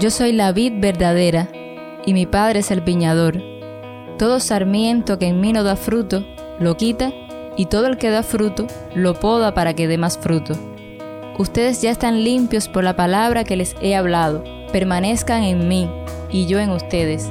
Yo soy la vid verdadera, y mi Padre es el viñador. Todo sarmiento que en mí no da fruto, lo quita, y todo el que da fruto, lo poda para que dé más fruto. Ustedes ya están limpios por la palabra que les he hablado. Permanezcan en mí, y yo en ustedes.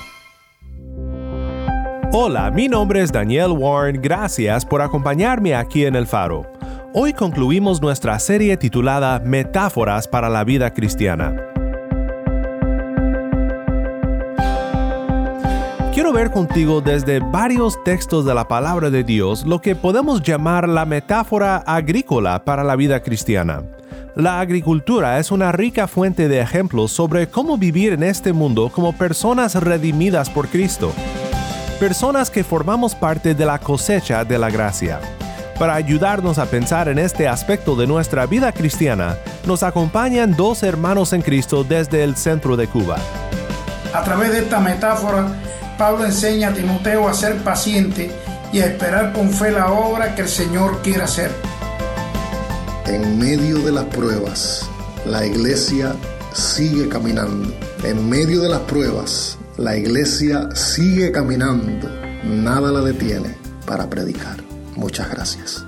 Hola, mi nombre es Daniel Warren, gracias por acompañarme aquí en El Faro. Hoy concluimos nuestra serie titulada Metáforas para la vida cristiana. Quiero ver contigo desde varios textos de la palabra de Dios lo que podemos llamar la metáfora agrícola para la vida cristiana. La agricultura es una rica fuente de ejemplos sobre cómo vivir en este mundo como personas redimidas por Cristo personas que formamos parte de la cosecha de la gracia. Para ayudarnos a pensar en este aspecto de nuestra vida cristiana, nos acompañan dos hermanos en Cristo desde el centro de Cuba. A través de esta metáfora, Pablo enseña a Timoteo a ser paciente y a esperar con fe la obra que el Señor quiere hacer. En medio de las pruebas, la iglesia sigue caminando. En medio de las pruebas, la iglesia sigue caminando, nada la detiene para predicar. Muchas gracias.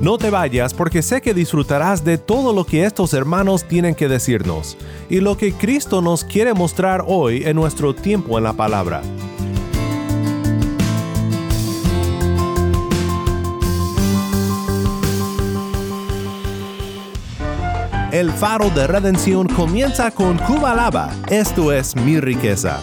No te vayas porque sé que disfrutarás de todo lo que estos hermanos tienen que decirnos y lo que Cristo nos quiere mostrar hoy en nuestro tiempo en la palabra. El faro de redención comienza con Cuba Lava. Esto es mi riqueza.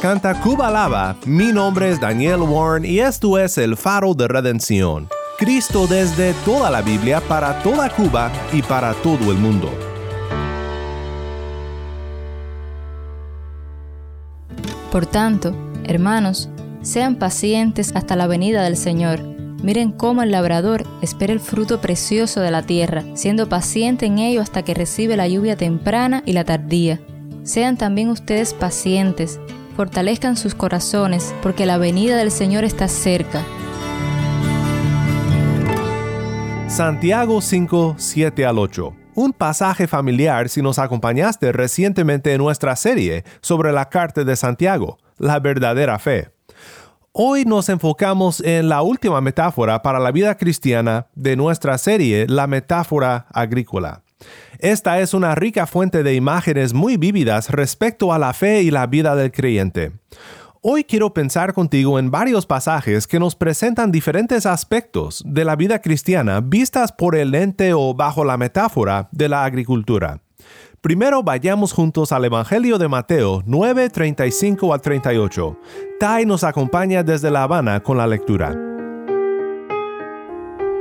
Canta Cuba Lava. Mi nombre es Daniel Warren y esto es el faro de redención. Cristo desde toda la Biblia para toda Cuba y para todo el mundo. Por tanto, hermanos, sean pacientes hasta la venida del Señor. Miren cómo el labrador espera el fruto precioso de la tierra, siendo paciente en ello hasta que recibe la lluvia temprana y la tardía. Sean también ustedes pacientes, fortalezcan sus corazones, porque la venida del Señor está cerca. Santiago 5, 7 al 8. Un pasaje familiar si nos acompañaste recientemente en nuestra serie sobre la carta de Santiago, la verdadera fe. Hoy nos enfocamos en la última metáfora para la vida cristiana de nuestra serie, la metáfora agrícola. Esta es una rica fuente de imágenes muy vívidas respecto a la fe y la vida del creyente. Hoy quiero pensar contigo en varios pasajes que nos presentan diferentes aspectos de la vida cristiana vistas por el ente o bajo la metáfora de la agricultura. Primero vayamos juntos al Evangelio de Mateo 9, 35 al 38. Tai nos acompaña desde La Habana con la lectura.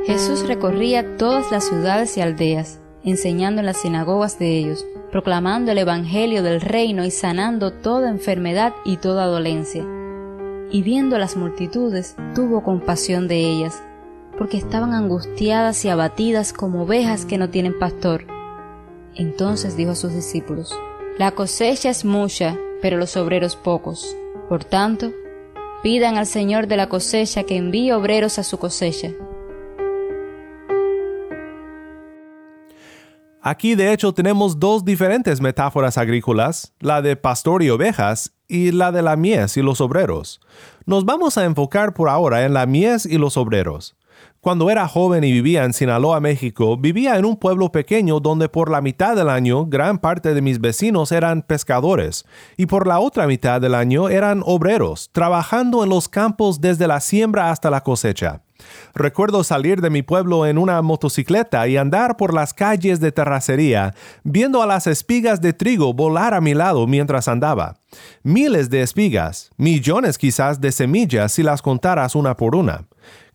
Jesús recorría todas las ciudades y aldeas, enseñando en las sinagogas de ellos, proclamando el Evangelio del reino y sanando toda enfermedad y toda dolencia. Y viendo las multitudes, tuvo compasión de ellas, porque estaban angustiadas y abatidas como ovejas que no tienen pastor. Entonces dijo a sus discípulos, La cosecha es mucha, pero los obreros pocos. Por tanto, pidan al Señor de la cosecha que envíe obreros a su cosecha. Aquí de hecho tenemos dos diferentes metáforas agrícolas, la de pastor y ovejas y la de la mies y los obreros. Nos vamos a enfocar por ahora en la mies y los obreros. Cuando era joven y vivía en Sinaloa, México, vivía en un pueblo pequeño donde por la mitad del año gran parte de mis vecinos eran pescadores y por la otra mitad del año eran obreros, trabajando en los campos desde la siembra hasta la cosecha. Recuerdo salir de mi pueblo en una motocicleta y andar por las calles de terracería, viendo a las espigas de trigo volar a mi lado mientras andaba. Miles de espigas, millones quizás de semillas si las contaras una por una.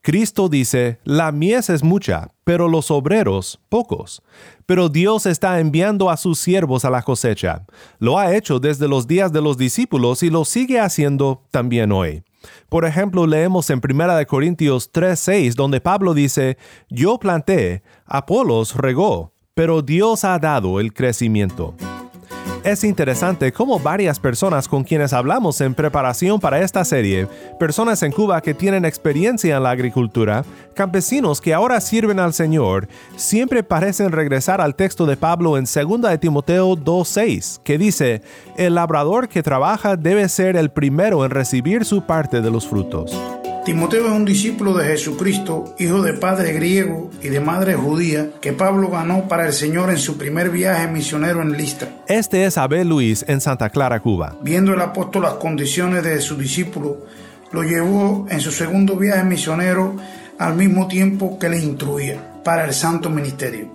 Cristo dice, la mies es mucha, pero los obreros pocos. Pero Dios está enviando a sus siervos a la cosecha. Lo ha hecho desde los días de los discípulos y lo sigue haciendo también hoy. Por ejemplo, leemos en 1 Corintios 3:6 donde Pablo dice, Yo planté, Apolos regó, pero Dios ha dado el crecimiento. Es interesante cómo varias personas con quienes hablamos en preparación para esta serie, personas en Cuba que tienen experiencia en la agricultura, campesinos que ahora sirven al Señor, siempre parecen regresar al texto de Pablo en 2 de Timoteo 2.6, que dice, el labrador que trabaja debe ser el primero en recibir su parte de los frutos. Timoteo es un discípulo de Jesucristo, hijo de padre griego y de madre judía, que Pablo ganó para el Señor en su primer viaje misionero en Listra. Este es Abel Luis en Santa Clara, Cuba. Viendo el apóstol las condiciones de su discípulo, lo llevó en su segundo viaje misionero al mismo tiempo que le instruía para el santo ministerio.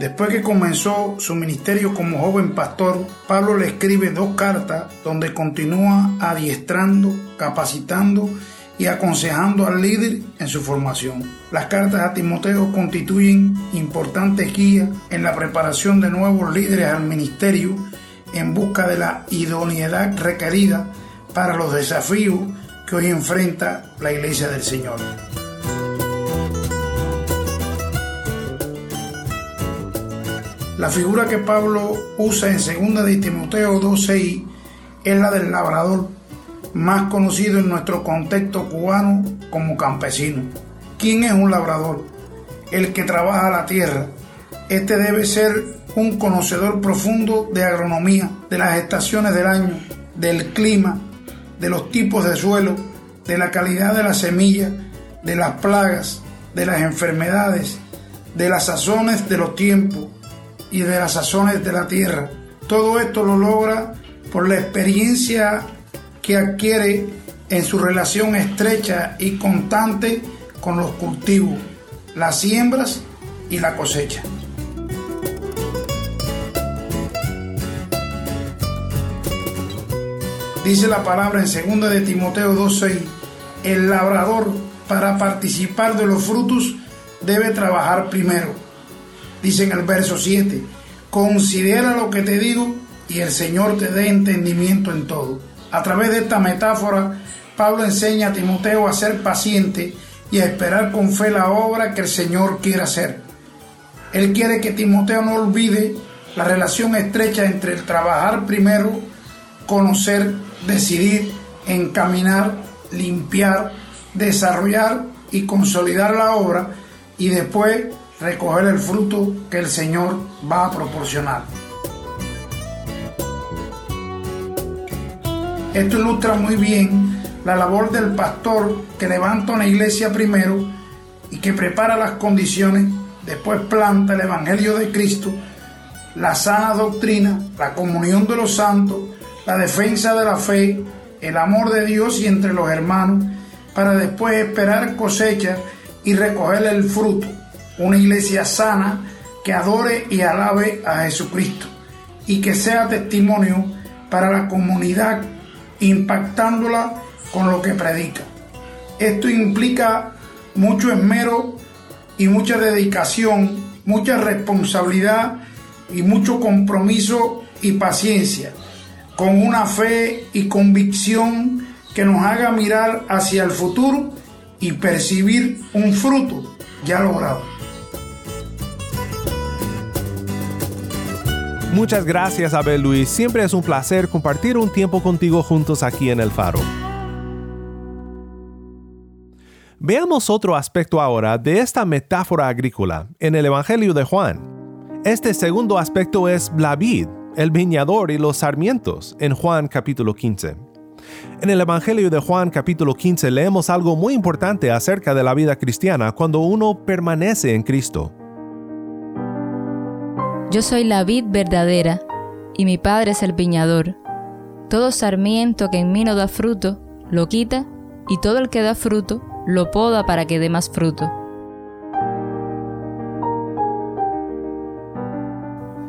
Después que comenzó su ministerio como joven pastor, Pablo le escribe dos cartas donde continúa adiestrando, capacitando y aconsejando al líder en su formación. Las cartas a Timoteo constituyen importantes guías en la preparación de nuevos líderes al ministerio en busca de la idoneidad requerida para los desafíos que hoy enfrenta la iglesia del Señor. La figura que Pablo usa en 2 de Timoteo 2.6 es la del labrador más conocido en nuestro contexto cubano como campesino. ¿Quién es un labrador? El que trabaja la tierra. Este debe ser un conocedor profundo de agronomía, de las estaciones del año, del clima, de los tipos de suelo, de la calidad de la semilla, de las plagas, de las enfermedades, de las sazones de los tiempos y de las sazones de la tierra, Todo esto lo logra por la experiencia que adquiere en su relación estrecha y constante con los cultivos, las siembras y la cosecha. Dice la palabra en 2 de Timoteo 2:6, el labrador para participar de los frutos debe trabajar primero. Dice en el verso 7, considera lo que te digo y el Señor te dé entendimiento en todo. A través de esta metáfora, Pablo enseña a Timoteo a ser paciente y a esperar con fe la obra que el Señor quiere hacer. Él quiere que Timoteo no olvide la relación estrecha entre el trabajar primero, conocer decidir, encaminar, limpiar, desarrollar y consolidar la obra y después recoger el fruto que el Señor va a proporcionar. Esto ilustra muy bien la labor del pastor que levanta una iglesia primero y que prepara las condiciones, después planta el Evangelio de Cristo, la sana doctrina, la comunión de los santos, la defensa de la fe, el amor de Dios y entre los hermanos, para después esperar cosecha y recoger el fruto. Una iglesia sana que adore y alabe a Jesucristo y que sea testimonio para la comunidad, impactándola con lo que predica. Esto implica mucho esmero y mucha dedicación, mucha responsabilidad y mucho compromiso y paciencia con una fe y convicción que nos haga mirar hacia el futuro y percibir un fruto ya logrado. Muchas gracias Abel Luis, siempre es un placer compartir un tiempo contigo juntos aquí en el faro. Veamos otro aspecto ahora de esta metáfora agrícola en el Evangelio de Juan. Este segundo aspecto es la vid, el viñador y los sarmientos en Juan capítulo 15. En el Evangelio de Juan capítulo 15 leemos algo muy importante acerca de la vida cristiana cuando uno permanece en Cristo. Yo soy la vid verdadera y mi Padre es el viñador. Todo sarmiento que en mí no da fruto, lo quita, y todo el que da fruto, lo poda para que dé más fruto.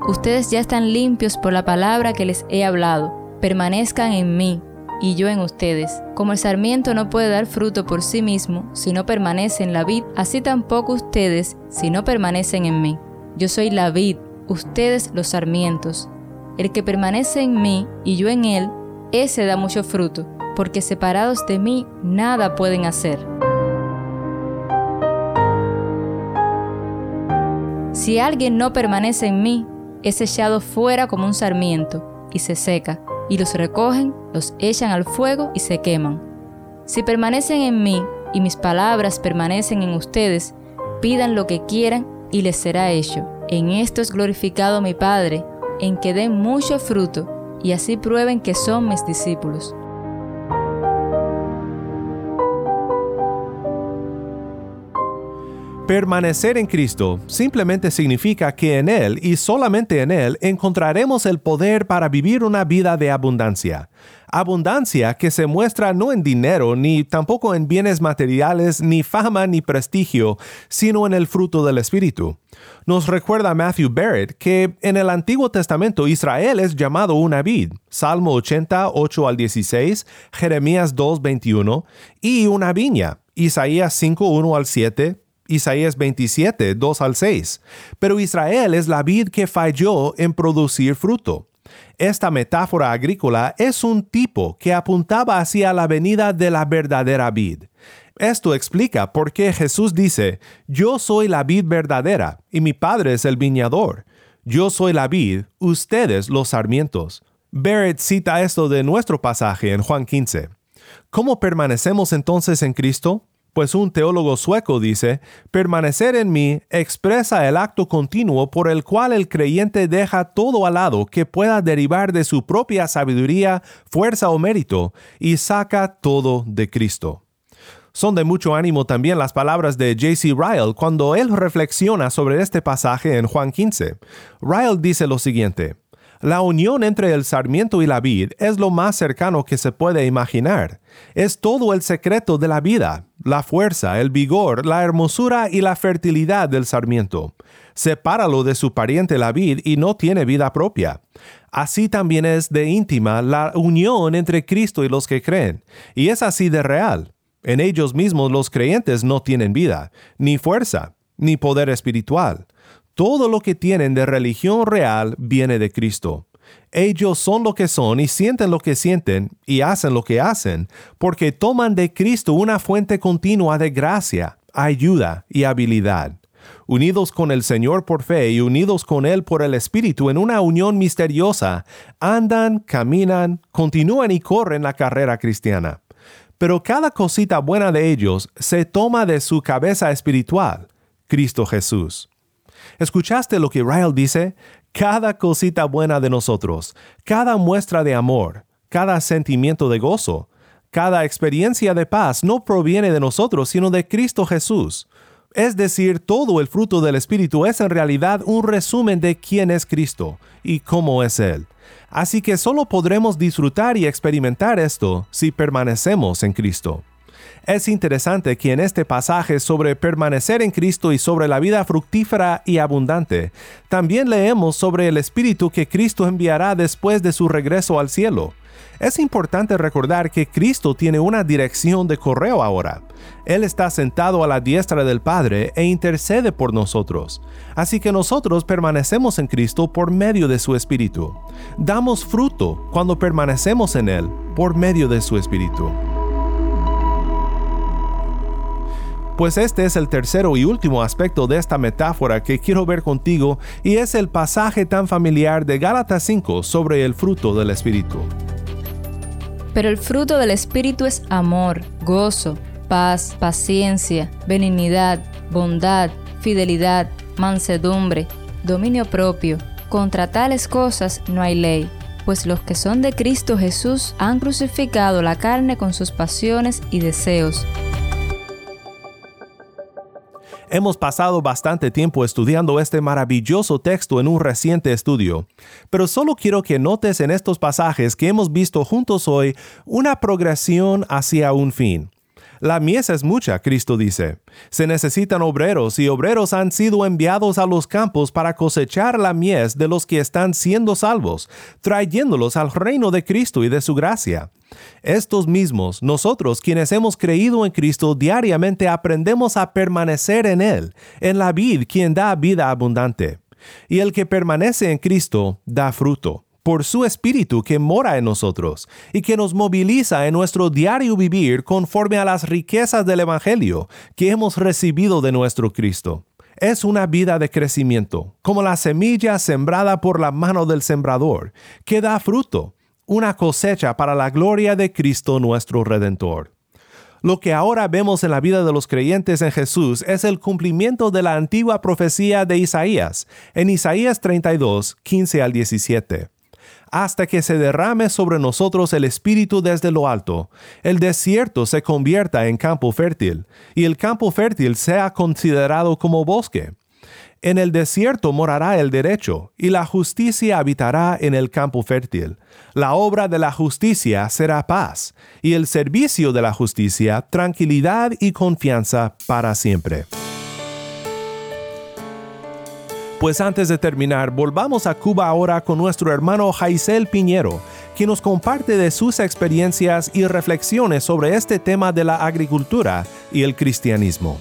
Ustedes ya están limpios por la palabra que les he hablado. Permanezcan en mí y yo en ustedes. Como el sarmiento no puede dar fruto por sí mismo si no permanece en la vid, así tampoco ustedes si no permanecen en mí. Yo soy la vid, ustedes los sarmientos. El que permanece en mí y yo en él, ese da mucho fruto, porque separados de mí nada pueden hacer. Si alguien no permanece en mí, es echado fuera como un sarmiento y se seca, y los recogen, los echan al fuego y se queman. Si permanecen en mí y mis palabras permanecen en ustedes, pidan lo que quieran y les será hecho. En esto es glorificado mi Padre, en que den mucho fruto y así prueben que son mis discípulos. Permanecer en Cristo simplemente significa que en Él y solamente en Él encontraremos el poder para vivir una vida de abundancia. Abundancia que se muestra no en dinero, ni tampoco en bienes materiales, ni fama, ni prestigio, sino en el fruto del Espíritu. Nos recuerda Matthew Barrett que en el Antiguo Testamento Israel es llamado una vid, Salmo 80, 8 al 16, Jeremías 2, 21, y una viña, Isaías 5, 1 al 7, Isaías 27, 2 al 6. Pero Israel es la vid que falló en producir fruto. Esta metáfora agrícola es un tipo que apuntaba hacia la venida de la verdadera vid. Esto explica por qué Jesús dice, Yo soy la vid verdadera y mi Padre es el viñador. Yo soy la vid, ustedes los sarmientos. Barrett cita esto de nuestro pasaje en Juan 15. ¿Cómo permanecemos entonces en Cristo? Pues un teólogo sueco dice, permanecer en mí expresa el acto continuo por el cual el creyente deja todo al lado que pueda derivar de su propia sabiduría, fuerza o mérito, y saca todo de Cristo. Son de mucho ánimo también las palabras de J.C. Ryle cuando él reflexiona sobre este pasaje en Juan 15. Ryle dice lo siguiente, La unión entre el sarmiento y la vid es lo más cercano que se puede imaginar. Es todo el secreto de la vida, la fuerza, el vigor, la hermosura y la fertilidad del sarmiento. Sepáralo de su pariente la vid y no tiene vida propia. Así también es de íntima la unión entre Cristo y los que creen, y es así de real. En ellos mismos los creyentes no tienen vida, ni fuerza, ni poder espiritual. Todo lo que tienen de religión real viene de Cristo. Ellos son lo que son y sienten lo que sienten y hacen lo que hacen, porque toman de Cristo una fuente continua de gracia, ayuda y habilidad. Unidos con el Señor por fe y unidos con Él por el Espíritu en una unión misteriosa, andan, caminan, continúan y corren la carrera cristiana. Pero cada cosita buena de ellos se toma de su cabeza espiritual, Cristo Jesús. ¿Escuchaste lo que Ryle dice? Cada cosita buena de nosotros, cada muestra de amor, cada sentimiento de gozo, cada experiencia de paz no proviene de nosotros, sino de Cristo Jesús. Es decir, todo el fruto del Espíritu es en realidad un resumen de quién es Cristo y cómo es Él. Así que solo podremos disfrutar y experimentar esto si permanecemos en Cristo. Es interesante que en este pasaje sobre permanecer en Cristo y sobre la vida fructífera y abundante, también leemos sobre el Espíritu que Cristo enviará después de su regreso al cielo. Es importante recordar que Cristo tiene una dirección de correo ahora. Él está sentado a la diestra del Padre e intercede por nosotros. Así que nosotros permanecemos en Cristo por medio de su Espíritu. Damos fruto cuando permanecemos en Él por medio de su Espíritu. Pues este es el tercero y último aspecto de esta metáfora que quiero ver contigo y es el pasaje tan familiar de Gálatas 5 sobre el fruto del Espíritu. Pero el fruto del Espíritu es amor, gozo, paz, paciencia, benignidad, bondad, fidelidad, mansedumbre, dominio propio. Contra tales cosas no hay ley, pues los que son de Cristo Jesús han crucificado la carne con sus pasiones y deseos. Hemos pasado bastante tiempo estudiando este maravilloso texto en un reciente estudio, pero solo quiero que notes en estos pasajes que hemos visto juntos hoy una progresión hacia un fin. La mies es mucha, Cristo dice. Se necesitan obreros y obreros han sido enviados a los campos para cosechar la mies de los que están siendo salvos, trayéndolos al reino de Cristo y de su gracia. Estos mismos, nosotros quienes hemos creído en Cristo diariamente aprendemos a permanecer en Él, en la vid quien da vida abundante. Y el que permanece en Cristo da fruto por su Espíritu que mora en nosotros y que nos moviliza en nuestro diario vivir conforme a las riquezas del Evangelio que hemos recibido de nuestro Cristo. Es una vida de crecimiento, como la semilla sembrada por la mano del sembrador, que da fruto, una cosecha para la gloria de Cristo nuestro Redentor. Lo que ahora vemos en la vida de los creyentes en Jesús es el cumplimiento de la antigua profecía de Isaías, en Isaías 32, 15 al 17 hasta que se derrame sobre nosotros el Espíritu desde lo alto, el desierto se convierta en campo fértil, y el campo fértil sea considerado como bosque. En el desierto morará el derecho, y la justicia habitará en el campo fértil. La obra de la justicia será paz, y el servicio de la justicia tranquilidad y confianza para siempre. Pues antes de terminar, volvamos a Cuba ahora con nuestro hermano Jaisel Piñero, quien nos comparte de sus experiencias y reflexiones sobre este tema de la agricultura y el cristianismo.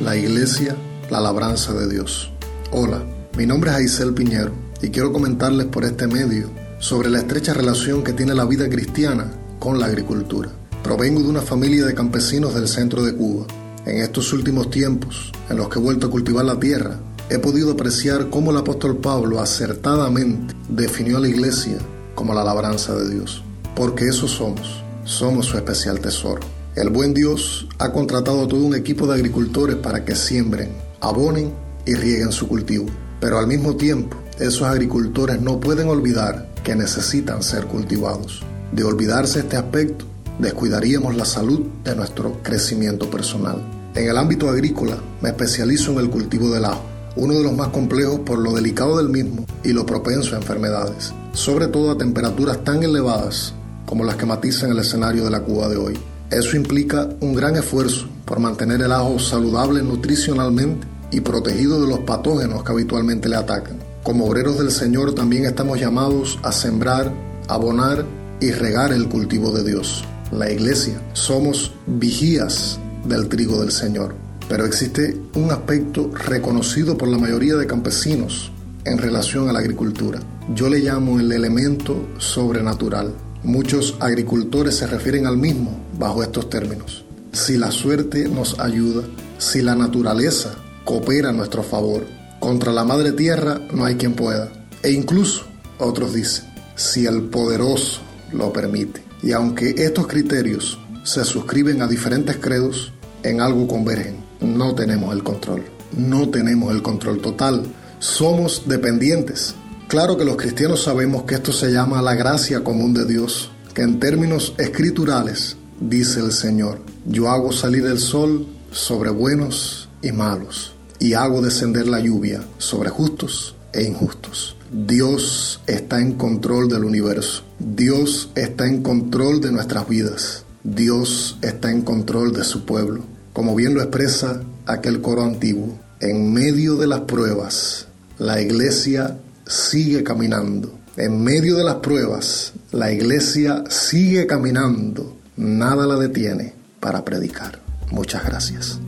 La iglesia, la labranza de Dios. Hola, mi nombre es Jaisel Piñero y quiero comentarles por este medio sobre la estrecha relación que tiene la vida cristiana con la agricultura. Provengo de una familia de campesinos del centro de Cuba. En estos últimos tiempos, en los que he vuelto a cultivar la tierra, he podido apreciar cómo el apóstol Pablo acertadamente definió a la iglesia como la labranza de Dios. Porque eso somos, somos su especial tesoro. El buen Dios ha contratado a todo un equipo de agricultores para que siembren, abonen y rieguen su cultivo. Pero al mismo tiempo, esos agricultores no pueden olvidar que necesitan ser cultivados. De olvidarse este aspecto, descuidaríamos la salud de nuestro crecimiento personal. En el ámbito agrícola me especializo en el cultivo del ajo uno de los más complejos por lo delicado del mismo y lo propenso a enfermedades, sobre todo a temperaturas tan elevadas como las que matizan el escenario de la Cuba de hoy. Eso implica un gran esfuerzo por mantener el ajo saludable nutricionalmente y protegido de los patógenos que habitualmente le atacan. Como obreros del Señor también estamos llamados a sembrar, abonar y regar el cultivo de Dios. La iglesia somos vigías del trigo del Señor. Pero existe un aspecto reconocido por la mayoría de campesinos en relación a la agricultura. Yo le llamo el elemento sobrenatural. Muchos agricultores se refieren al mismo bajo estos términos. Si la suerte nos ayuda, si la naturaleza coopera a nuestro favor, contra la madre tierra no hay quien pueda. E incluso, otros dicen, si el poderoso lo permite. Y aunque estos criterios se suscriben a diferentes credos, en algo convergen. No tenemos el control. No tenemos el control total. Somos dependientes. Claro que los cristianos sabemos que esto se llama la gracia común de Dios, que en términos escriturales dice el Señor, yo hago salir el sol sobre buenos y malos, y hago descender la lluvia sobre justos e injustos. Dios está en control del universo. Dios está en control de nuestras vidas. Dios está en control de su pueblo. Como bien lo expresa aquel coro antiguo, en medio de las pruebas, la iglesia sigue caminando. En medio de las pruebas, la iglesia sigue caminando. Nada la detiene para predicar. Muchas gracias.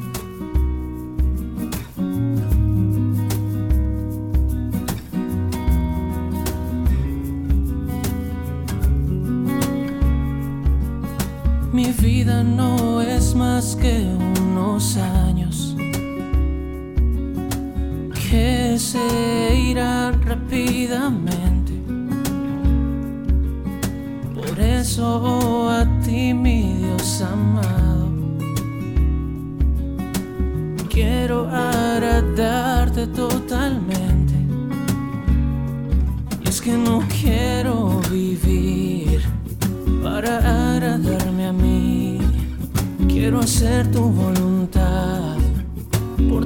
Mi vida no es más que unos años que se irán rápidamente. Por eso a ti, mi Dios amado, quiero agradarte totalmente. Y es que no quiero vivir para agradarme a mí. Quiero hacer tu voluntad.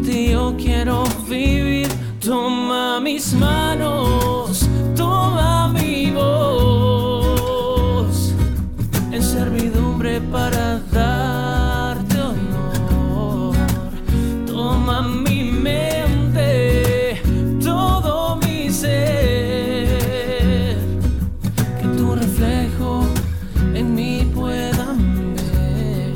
Ti yo quiero vivir. Toma mis manos, toma mi voz en servidumbre para darte honor. Toma mi mente, todo mi ser, que tu reflejo en mí puedan ver.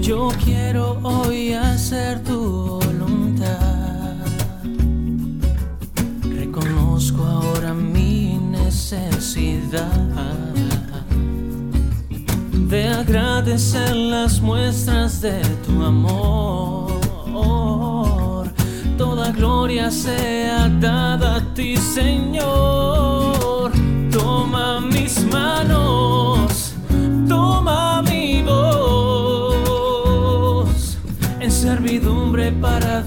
Yo quiero hoy hacer tu voluntad. Reconozco ahora mi necesidad de agradecer las muestras de tu amor. Toda gloria sea dada a ti, Señor. Toma mis manos, servidumbre para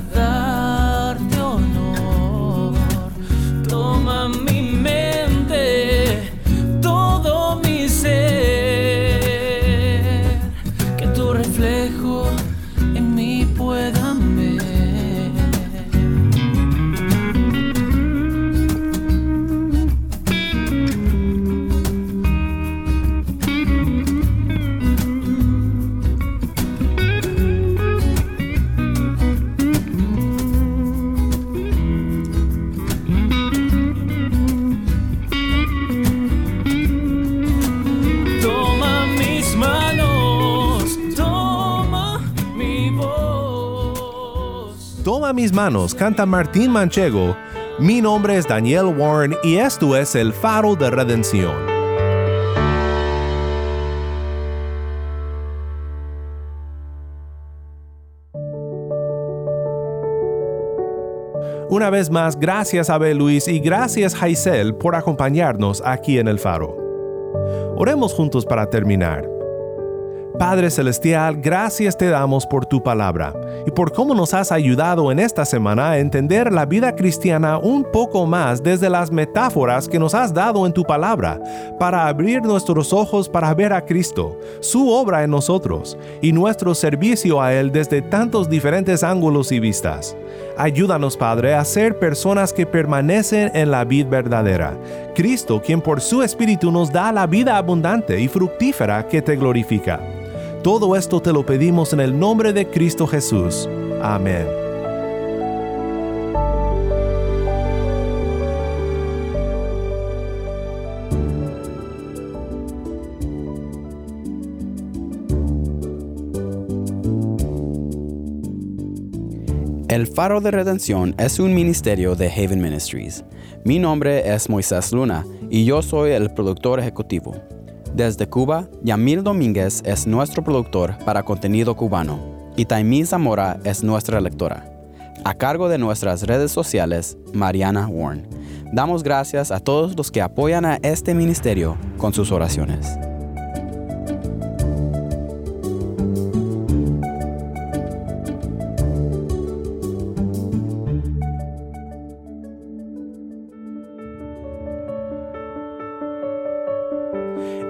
manos, canta Martín Manchego. Mi nombre es Daniel Warren y esto es El Faro de Redención. Una vez más, gracias Abel Luis y gracias Jaisel por acompañarnos aquí en El Faro. Oremos juntos para terminar. Padre Celestial, gracias te damos por tu palabra y por cómo nos has ayudado en esta semana a entender la vida cristiana un poco más desde las metáforas que nos has dado en tu palabra, para abrir nuestros ojos para ver a Cristo, su obra en nosotros y nuestro servicio a Él desde tantos diferentes ángulos y vistas. Ayúdanos, Padre, a ser personas que permanecen en la vida verdadera. Cristo, quien por su Espíritu nos da la vida abundante y fructífera que te glorifica. Todo esto te lo pedimos en el nombre de Cristo Jesús. Amén. El Faro de Redención es un ministerio de Haven Ministries. Mi nombre es Moisés Luna y yo soy el productor ejecutivo. Desde Cuba, Yamil Domínguez es nuestro productor para contenido cubano y Taimí Zamora es nuestra lectora. A cargo de nuestras redes sociales, Mariana Warren. Damos gracias a todos los que apoyan a este ministerio con sus oraciones.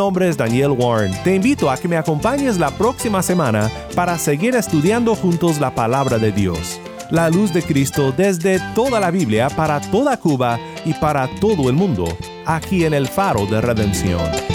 nombre es Daniel Warren. Te invito a que me acompañes la próxima semana para seguir estudiando juntos la palabra de Dios. La luz de Cristo desde toda la Biblia para toda Cuba y para todo el mundo, aquí en el faro de redención.